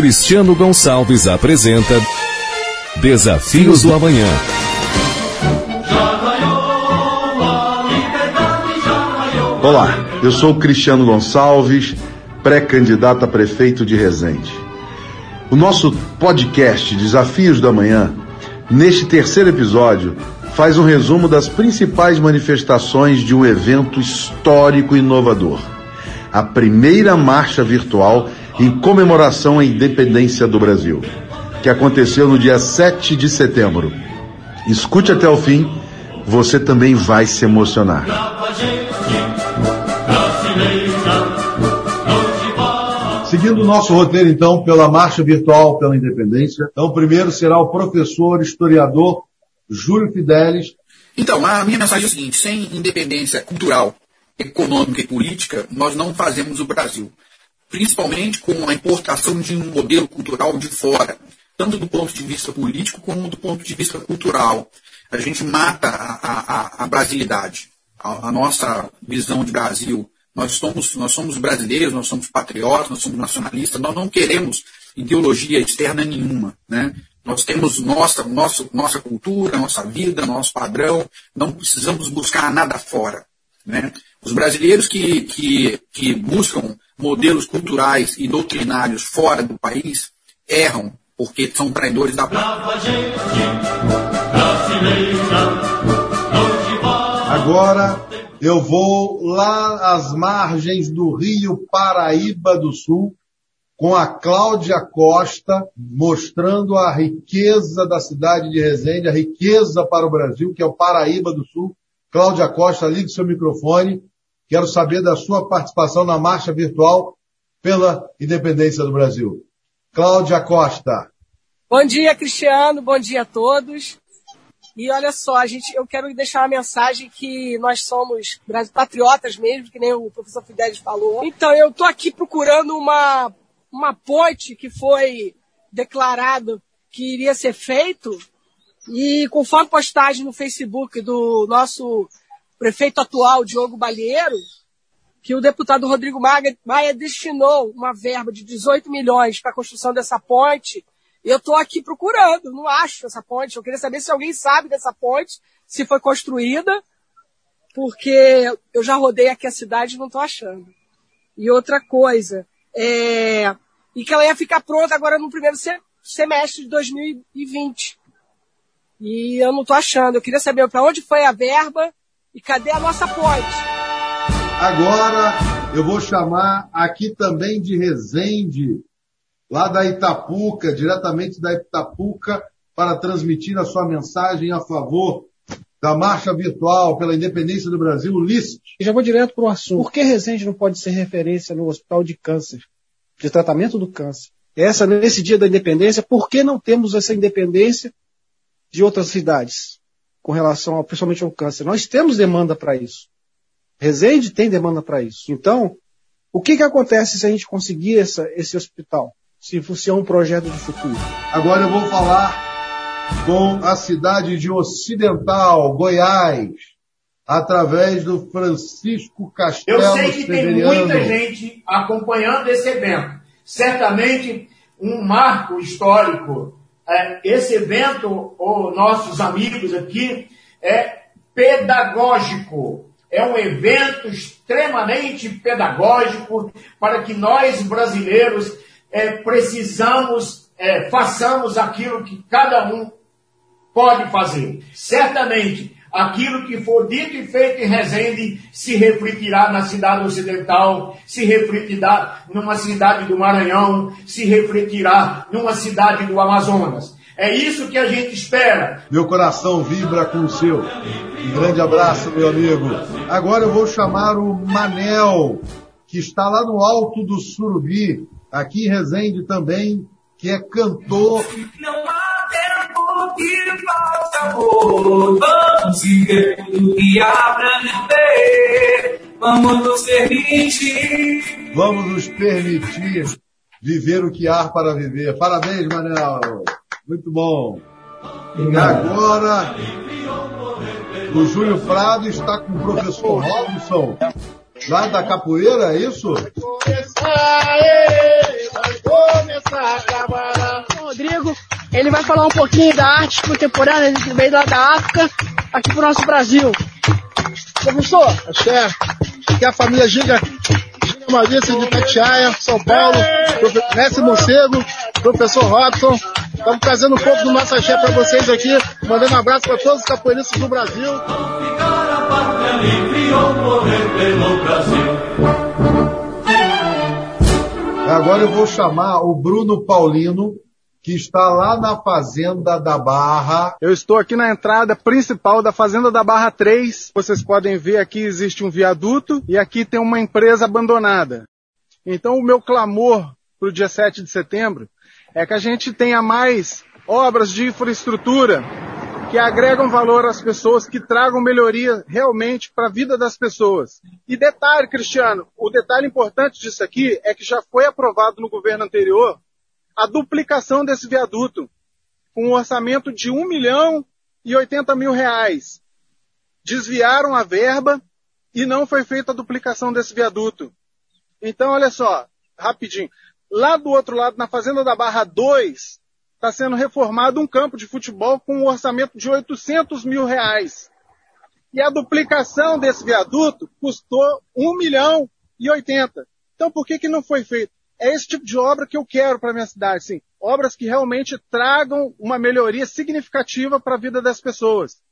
Cristiano Gonçalves apresenta Desafios do Amanhã. Olá, eu sou Cristiano Gonçalves, pré-candidato a prefeito de Resende. O nosso podcast Desafios do Amanhã, neste terceiro episódio, faz um resumo das principais manifestações de um evento histórico e inovador. A primeira marcha virtual em comemoração à independência do Brasil, que aconteceu no dia 7 de setembro. Escute até o fim, você também vai se emocionar. Seguindo o nosso roteiro, então, pela Marcha Virtual pela Independência, então, o primeiro será o professor, historiador Júlio Fidelis. Então, a minha mensagem é a seguinte: sem independência cultural, econômica e política, nós não fazemos o Brasil. Principalmente com a importação de um modelo cultural de fora, tanto do ponto de vista político como do ponto de vista cultural. A gente mata a, a, a brasilidade, a, a nossa visão de Brasil nós somos, nós somos brasileiros, nós somos patriotas, nós somos nacionalistas, nós não queremos ideologia externa nenhuma. Né? Nós temos nossa, nossa, nossa cultura, nossa vida, nosso padrão, não precisamos buscar nada fora. Né? Os brasileiros que, que, que buscam modelos culturais e doutrinários fora do país erram, porque são traidores da pátria. Agora eu vou lá às margens do Rio Paraíba do Sul com a Cláudia Costa mostrando a riqueza da cidade de Resende, a riqueza para o Brasil, que é o Paraíba do Sul. Cláudia Costa, ligue seu microfone. Quero saber da sua participação na marcha virtual pela independência do Brasil. Cláudia Costa. Bom dia, Cristiano. Bom dia a todos. E olha só, a gente, eu quero deixar uma mensagem que nós somos patriotas mesmo, que nem o professor Fidelis falou. Então, eu estou aqui procurando uma, uma ponte que foi declarado que iria ser feito e conforme postagem no Facebook do nosso prefeito atual, Diogo Balheiro, que o deputado Rodrigo Maia destinou uma verba de 18 milhões para a construção dessa ponte eu estou aqui procurando, não acho essa ponte. Eu queria saber se alguém sabe dessa ponte, se foi construída, porque eu já rodei aqui a cidade e não estou achando. E outra coisa, é, e que ela ia ficar pronta agora no primeiro semestre de 2020. E eu não estou achando. Eu queria saber para onde foi a verba e cadê a nossa ponte. Agora eu vou chamar aqui também de Resende lá da Itapuca, diretamente da Itapuca, para transmitir a sua mensagem a favor da marcha virtual pela independência do Brasil, Ulisses. Já vou direto para o assunto. Por que Resende não pode ser referência no hospital de câncer, de tratamento do câncer? Essa, nesse dia da independência, por que não temos essa independência de outras cidades com relação, ao, principalmente ao câncer? Nós temos demanda para isso. Resende tem demanda para isso. Então, o que, que acontece se a gente conseguir essa, esse hospital? se fosse um projeto de futuro. Agora eu vou falar com a cidade de Ocidental, Goiás, através do Francisco Castelo Eu sei que Severiano. tem muita gente acompanhando esse evento. Certamente um marco histórico. É, esse evento, os nossos amigos aqui, é pedagógico. É um evento extremamente pedagógico para que nós brasileiros é, precisamos, é, façamos aquilo que cada um pode fazer. Certamente, aquilo que for dito e feito em Resende se refletirá na cidade ocidental, se refletirá numa cidade do Maranhão, se refletirá numa cidade do Amazonas. É isso que a gente espera. Meu coração vibra com o seu. Um grande abraço, meu amigo. Agora eu vou chamar o Manel, que está lá no alto do Surubi, aqui em Resende também, que é cantor. Que falta amor, vamos viver tudo que há pra viver, vamos nos permitir. Vamos nos permitir viver o que há para viver. Parabéns, Manel. Muito bom. E agora, o Júlio Prado está com o professor Robson, lá da capoeira, é isso? Começar, vai começar. Rodrigo, ele vai falar um pouquinho da arte contemporânea que veio lá da África aqui pro nosso Brasil. Professor? Axé, aqui é a família Giga, Giga Maurício de Tatiaia, São Paulo, Mestre Morcego, professor Robson. Estamos trazendo um pouco do nosso axé para vocês aqui, mandando um abraço para todos os capoeiristas do Brasil. Agora eu vou chamar o Bruno Paulino, que está lá na Fazenda da Barra. Eu estou aqui na entrada principal da Fazenda da Barra 3. Vocês podem ver aqui existe um viaduto e aqui tem uma empresa abandonada. Então o meu clamor para o dia 7 de setembro é que a gente tenha mais obras de infraestrutura que agregam valor às pessoas, que tragam melhoria realmente para a vida das pessoas. E detalhe, Cristiano, o detalhe importante disso aqui é que já foi aprovado no governo anterior a duplicação desse viaduto, com um orçamento de 1 milhão e 80 mil reais. Desviaram a verba e não foi feita a duplicação desse viaduto. Então, olha só, rapidinho. Lá do outro lado, na Fazenda da Barra 2, está sendo reformado um campo de futebol com um orçamento de 800 mil reais. E a duplicação desse viaduto custou 1 milhão e 80. Então por que, que não foi feito? É esse tipo de obra que eu quero para minha cidade, sim. Obras que realmente tragam uma melhoria significativa para a vida das pessoas.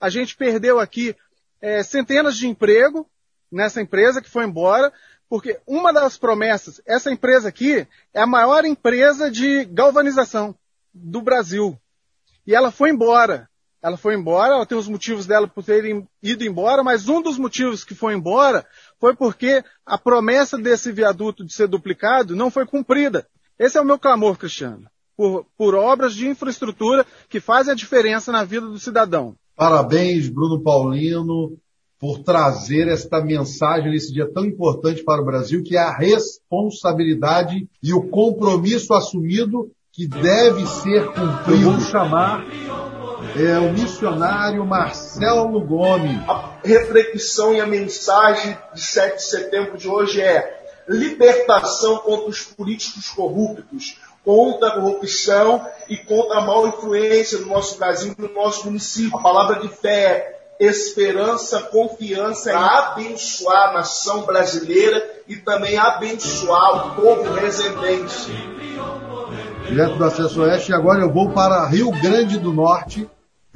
A gente perdeu aqui é, centenas de emprego nessa empresa que foi embora, porque uma das promessas, essa empresa aqui é a maior empresa de galvanização do Brasil. E ela foi embora. Ela foi embora, ela tem os motivos dela por terem ido embora, mas um dos motivos que foi embora foi porque a promessa desse viaduto de ser duplicado não foi cumprida. Esse é o meu clamor, Cristiano. Por, por obras de infraestrutura que fazem a diferença na vida do cidadão. Parabéns, Bruno Paulino, por trazer esta mensagem nesse dia tão importante para o Brasil, que é a responsabilidade e o compromisso assumido que deve ser cumprido. Eu vou chamar é, o missionário Marcelo Gomes. A reflexão e a mensagem de 7 de setembro de hoje é libertação contra os políticos corruptos, contra a corrupção e contra a mal influência no nosso Brasil e no nosso município. A palavra de fé é esperança, confiança para abençoar a nação brasileira e também abençoar o povo residente direto do Acesso Oeste, e agora eu vou para Rio Grande do Norte,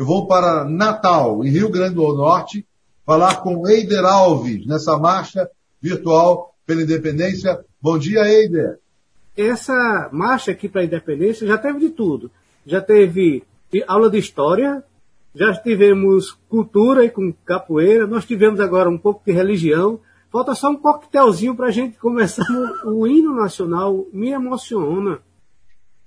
eu vou para Natal, em Rio Grande do Norte, falar com Eider Alves, nessa marcha virtual pela independência. Bom dia, Eider. Essa marcha aqui para a independência já teve de tudo. Já teve aula de história, já tivemos cultura e com capoeira, nós tivemos agora um pouco de religião. Falta só um coquetelzinho para a gente começar. O hino nacional me emociona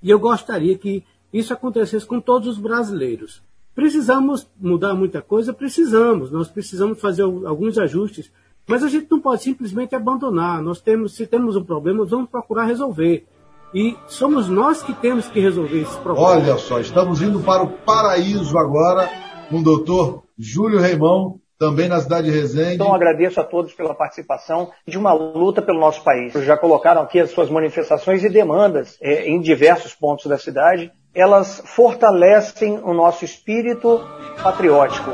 e eu gostaria que isso acontecesse com todos os brasileiros. Precisamos mudar muita coisa? Precisamos. Nós precisamos fazer alguns ajustes. Mas a gente não pode simplesmente abandonar. Nós temos, se temos um problema, vamos procurar resolver. E somos nós que temos que resolver esse problema. Olha só, estamos indo para o paraíso agora com o doutor Júlio Reimão, também na cidade de Resende. Então agradeço a todos pela participação de uma luta pelo nosso país. Já colocaram aqui as suas manifestações e demandas é, em diversos pontos da cidade. Elas fortalecem o nosso espírito patriótico.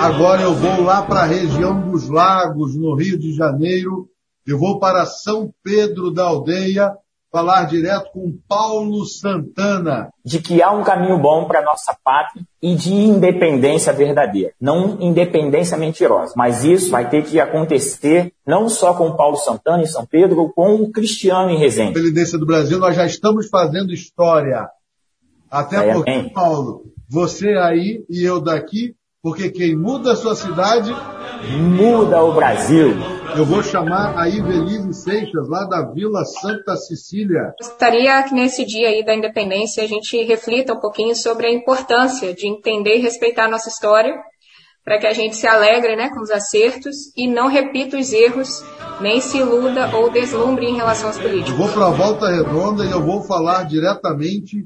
Agora eu vou lá para a região dos Lagos, no Rio de Janeiro. Eu vou para São Pedro da Aldeia, falar direto com Paulo Santana. De que há um caminho bom para nossa pátria e de independência verdadeira, não independência mentirosa. Mas isso vai ter que acontecer não só com Paulo Santana em São Pedro, com o Cristiano em Resende. Independência do Brasil, nós já estamos fazendo história. Até é, porque, bem. Paulo, você aí e eu daqui, porque quem muda a sua cidade muda o Brasil. Eu vou chamar a Ivelise Seixas, lá da Vila Santa Cecília. Gostaria que nesse dia aí da independência a gente reflita um pouquinho sobre a importância de entender e respeitar a nossa história, para que a gente se alegre né, com os acertos e não repita os erros, nem se iluda ou deslumbre em relação aos políticos. Eu vou para a volta redonda e eu vou falar diretamente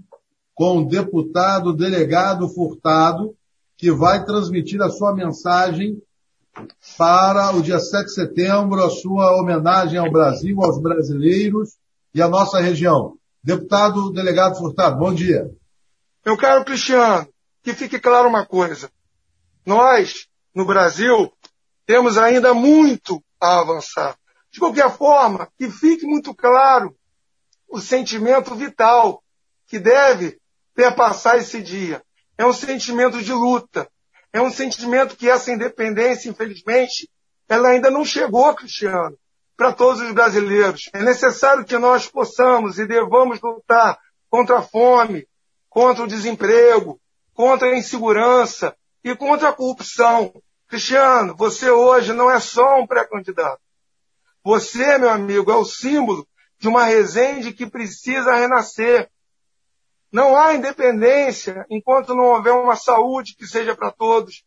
com o deputado delegado Furtado, que vai transmitir a sua mensagem para o dia 7 de setembro, a sua homenagem ao Brasil, aos brasileiros e a nossa região. Deputado Delegado Furtado, bom dia. Meu caro Cristiano, que fique claro uma coisa. Nós, no Brasil, temos ainda muito a avançar. De qualquer forma, que fique muito claro o sentimento vital que deve perpassar esse dia. É um sentimento de luta. É um sentimento que essa independência, infelizmente, ela ainda não chegou, Cristiano, para todos os brasileiros. É necessário que nós possamos e devamos lutar contra a fome, contra o desemprego, contra a insegurança e contra a corrupção. Cristiano, você hoje não é só um pré-candidato. Você, meu amigo, é o símbolo de uma Resende que precisa renascer. Não há independência enquanto não houver uma saúde que seja para todos,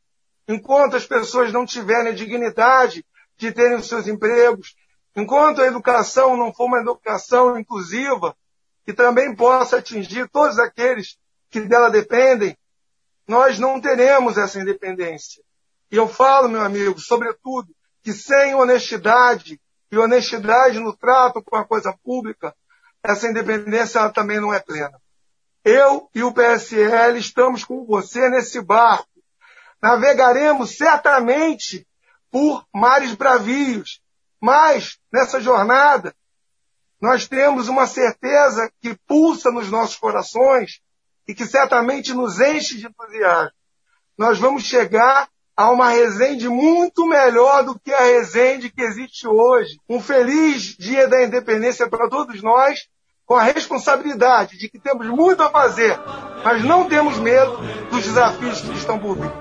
enquanto as pessoas não tiverem a dignidade de terem os seus empregos, enquanto a educação não for uma educação inclusiva, que também possa atingir todos aqueles que dela dependem, nós não teremos essa independência. E eu falo, meu amigo, sobretudo, que sem honestidade, e honestidade no trato com a coisa pública, essa independência também não é plena. Eu e o PSL estamos com você nesse barco. Navegaremos certamente por mares bravios, mas nessa jornada nós temos uma certeza que pulsa nos nossos corações e que certamente nos enche de entusiasmo. Nós vamos chegar a uma Resende muito melhor do que a Resende que existe hoje. Um feliz dia da independência para todos nós, com a responsabilidade de que temos muito a fazer, mas não temos medo dos desafios que estão por vir.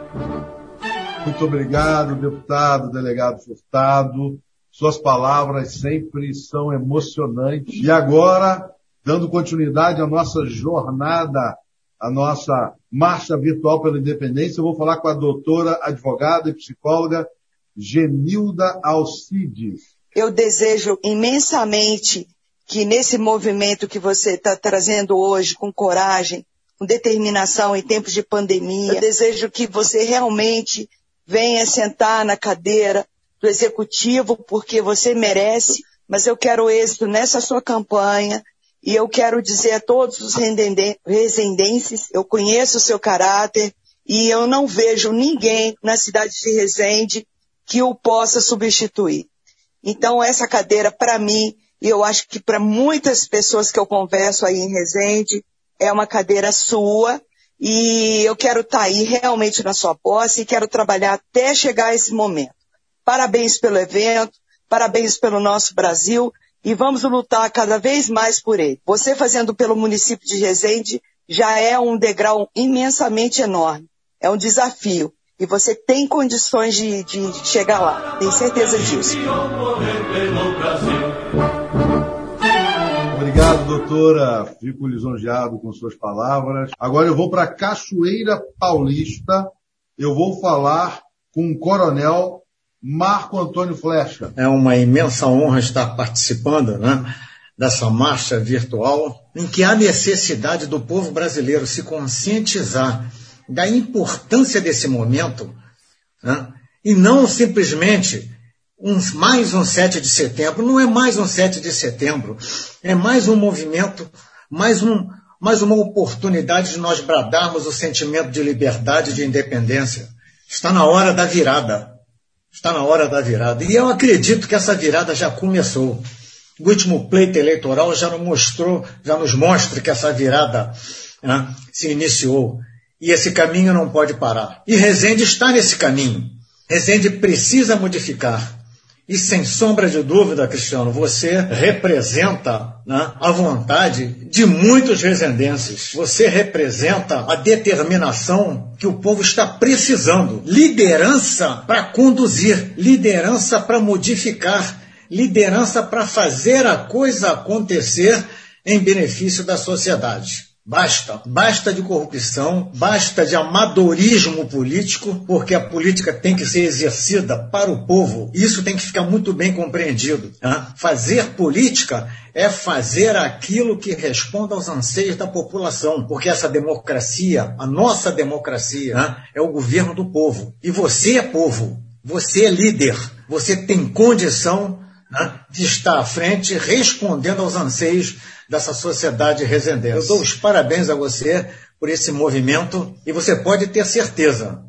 Muito obrigado, deputado, delegado Furtado. Suas palavras sempre são emocionantes. E agora, dando continuidade à nossa jornada, à nossa marcha virtual pela independência, eu vou falar com a doutora, advogada e psicóloga Genilda Alcides. Eu desejo imensamente que nesse movimento que você está trazendo hoje, com coragem, com determinação em tempos de pandemia, eu desejo que você realmente venha sentar na cadeira do executivo, porque você merece, mas eu quero êxito nessa sua campanha. E eu quero dizer a todos os resendenses, eu conheço o seu caráter e eu não vejo ninguém na cidade de Resende que o possa substituir. Então essa cadeira, para mim, e eu acho que para muitas pessoas que eu converso aí em Resende, é uma cadeira sua, e eu quero estar tá aí realmente na sua posse e quero trabalhar até chegar a esse momento. Parabéns pelo evento, parabéns pelo nosso Brasil e vamos lutar cada vez mais por ele. Você fazendo pelo município de Resende já é um degrau imensamente enorme. É um desafio. E você tem condições de, de chegar lá. Tenho certeza disso. Doutora. Fico lisonjeado com suas palavras. Agora eu vou para Cachoeira Paulista. Eu vou falar com o coronel Marco Antônio Flecha. É uma imensa honra estar participando né, dessa marcha virtual em que há necessidade do povo brasileiro se conscientizar da importância desse momento né, e não simplesmente um, mais um 7 de setembro. Não é mais um 7 de setembro, é mais um movimento, mais, um, mais uma oportunidade de nós bradarmos o sentimento de liberdade e de independência. Está na hora da virada. Está na hora da virada. E eu acredito que essa virada já começou. O último pleito eleitoral já nos mostrou, já nos mostra que essa virada né, se iniciou. E esse caminho não pode parar. E Rezende está nesse caminho. Rezende precisa modificar. E sem sombra de dúvida, Cristiano, você representa né, a vontade de muitos resendenses. Você representa a determinação que o povo está precisando. Liderança para conduzir, liderança para modificar, liderança para fazer a coisa acontecer em benefício da sociedade. Basta, basta de corrupção, basta de amadorismo político, porque a política tem que ser exercida para o povo. Isso tem que ficar muito bem compreendido. Né? Fazer política é fazer aquilo que responda aos anseios da população, porque essa democracia, a nossa democracia, né, é o governo do povo. E você é povo, você é líder, você tem condição né, de estar à frente, respondendo aos anseios dessa sociedade resendense. Eu dou os parabéns a você por esse movimento e você pode ter certeza,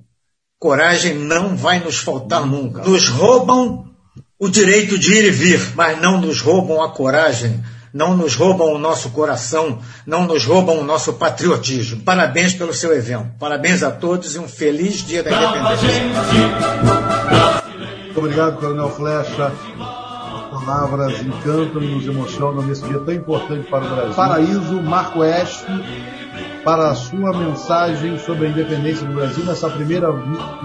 coragem não vai nos faltar nunca. Nos roubam o direito de ir e vir, mas não nos roubam a coragem, não nos roubam o nosso coração, não nos roubam o nosso patriotismo. Parabéns pelo seu evento. Parabéns a todos e um feliz dia da independência. Muito obrigado, Coronel Flecha. As palavras encantam e nos emocionam nesse dia tão importante para o Brasil. Paraíso, Marco Oeste, para a sua mensagem sobre a independência do Brasil nessa primeira,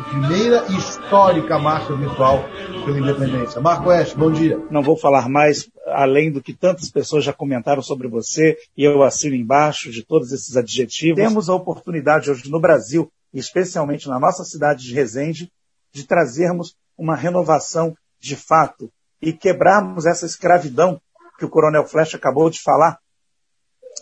primeira histórica marcha virtual pela independência. Marco Oeste, bom dia. Não vou falar mais além do que tantas pessoas já comentaram sobre você e eu assino embaixo de todos esses adjetivos. Temos a oportunidade hoje no Brasil, especialmente na nossa cidade de Resende, de trazermos uma renovação de fato e quebrarmos essa escravidão que o Coronel Flecha acabou de falar.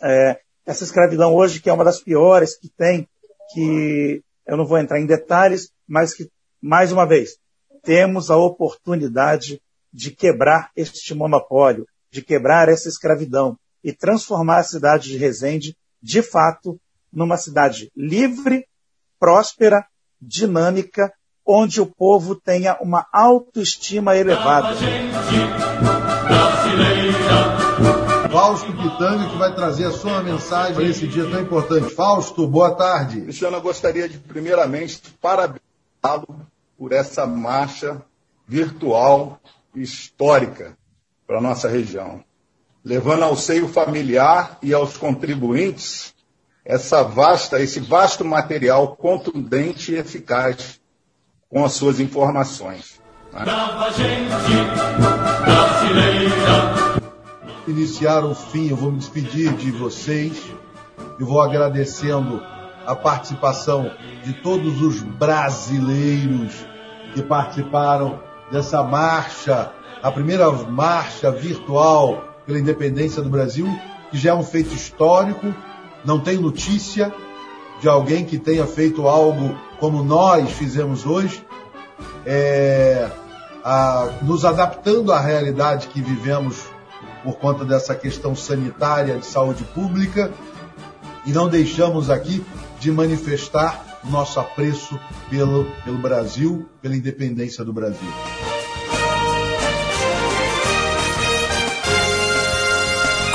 É, essa escravidão hoje, que é uma das piores que tem, que eu não vou entrar em detalhes, mas que, mais uma vez, temos a oportunidade de quebrar este monopólio, de quebrar essa escravidão e transformar a cidade de Resende, de fato, numa cidade livre, próspera, dinâmica, onde o povo tenha uma autoestima elevada. Fausto Pitanga, que vai trazer a sua mensagem nesse dia tão importante. Fausto, boa tarde. Cristiano, eu gostaria de, primeiramente, parabenizá-lo por essa marcha virtual histórica para a nossa região, levando ao seio familiar e aos contribuintes essa vasta, esse vasto material contundente e eficaz com as suas informações. Brasileira iniciar o fim, eu vou me despedir de vocês. Eu vou agradecendo a participação de todos os brasileiros que participaram dessa marcha, a primeira marcha virtual pela independência do Brasil, que já é um feito histórico. Não tem notícia de alguém que tenha feito algo como nós fizemos hoje, é, a, nos adaptando à realidade que vivemos por conta dessa questão sanitária de saúde pública e não deixamos aqui de manifestar nosso apreço pelo, pelo Brasil, pela independência do Brasil.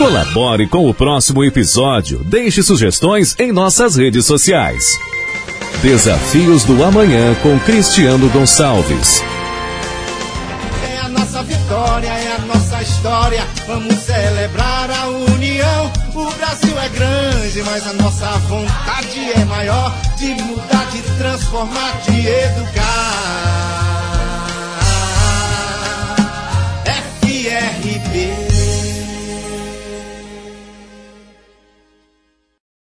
Colabore com o próximo episódio. Deixe sugestões em nossas redes sociais. Desafios do Amanhã com Cristiano Gonçalves. É a nossa vitória, é a nossa história. Vamos celebrar a união. O Brasil é grande, mas a nossa vontade é maior de mudar, de transformar, de educar. FRB